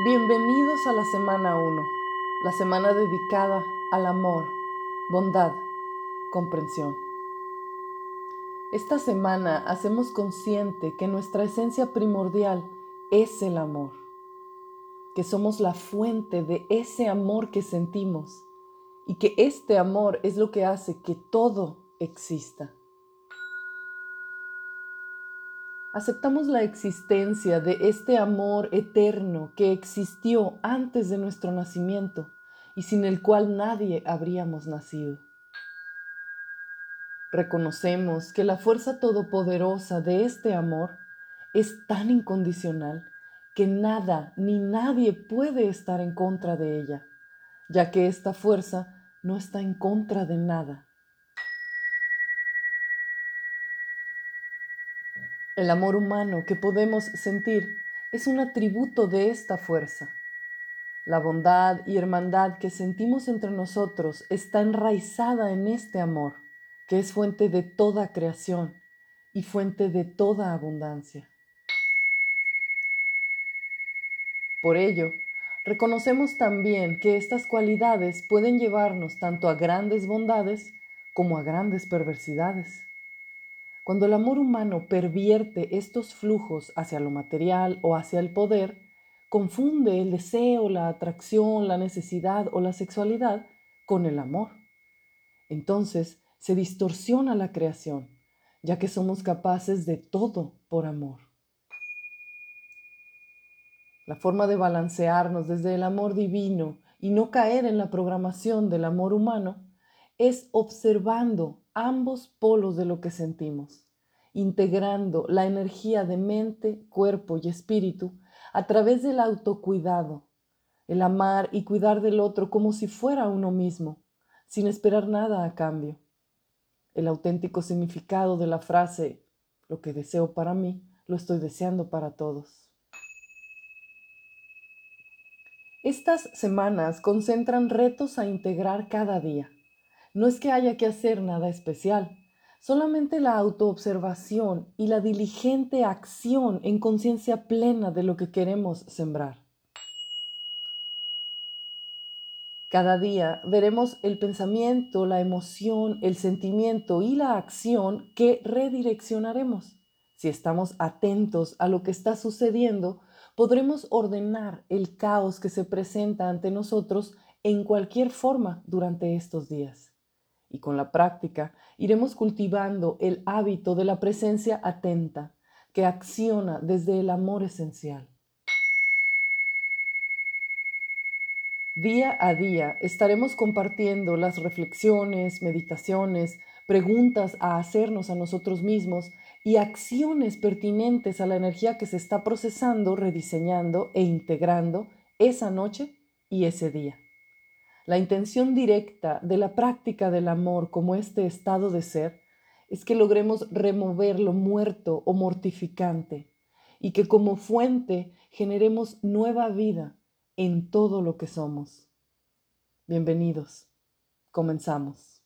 Bienvenidos a la semana 1, la semana dedicada al amor, bondad, comprensión. Esta semana hacemos consciente que nuestra esencia primordial es el amor, que somos la fuente de ese amor que sentimos y que este amor es lo que hace que todo exista. Aceptamos la existencia de este amor eterno que existió antes de nuestro nacimiento y sin el cual nadie habríamos nacido. Reconocemos que la fuerza todopoderosa de este amor es tan incondicional que nada ni nadie puede estar en contra de ella, ya que esta fuerza no está en contra de nada. El amor humano que podemos sentir es un atributo de esta fuerza. La bondad y hermandad que sentimos entre nosotros está enraizada en este amor, que es fuente de toda creación y fuente de toda abundancia. Por ello, reconocemos también que estas cualidades pueden llevarnos tanto a grandes bondades como a grandes perversidades. Cuando el amor humano pervierte estos flujos hacia lo material o hacia el poder, confunde el deseo, la atracción, la necesidad o la sexualidad con el amor. Entonces se distorsiona la creación, ya que somos capaces de todo por amor. La forma de balancearnos desde el amor divino y no caer en la programación del amor humano es observando ambos polos de lo que sentimos, integrando la energía de mente, cuerpo y espíritu a través del autocuidado, el amar y cuidar del otro como si fuera uno mismo, sin esperar nada a cambio. El auténtico significado de la frase, lo que deseo para mí, lo estoy deseando para todos. Estas semanas concentran retos a integrar cada día no es que haya que hacer nada especial, solamente la autoobservación y la diligente acción en conciencia plena de lo que queremos sembrar. Cada día veremos el pensamiento, la emoción, el sentimiento y la acción que redireccionaremos. Si estamos atentos a lo que está sucediendo, podremos ordenar el caos que se presenta ante nosotros en cualquier forma durante estos días y con la práctica iremos cultivando el hábito de la presencia atenta que acciona desde el amor esencial. Día a día estaremos compartiendo las reflexiones, meditaciones, preguntas a hacernos a nosotros mismos y acciones pertinentes a la energía que se está procesando, rediseñando e integrando esa noche y ese día. La intención directa de la práctica del amor como este estado de ser es que logremos remover lo muerto o mortificante y que como fuente generemos nueva vida en todo lo que somos. Bienvenidos. Comenzamos.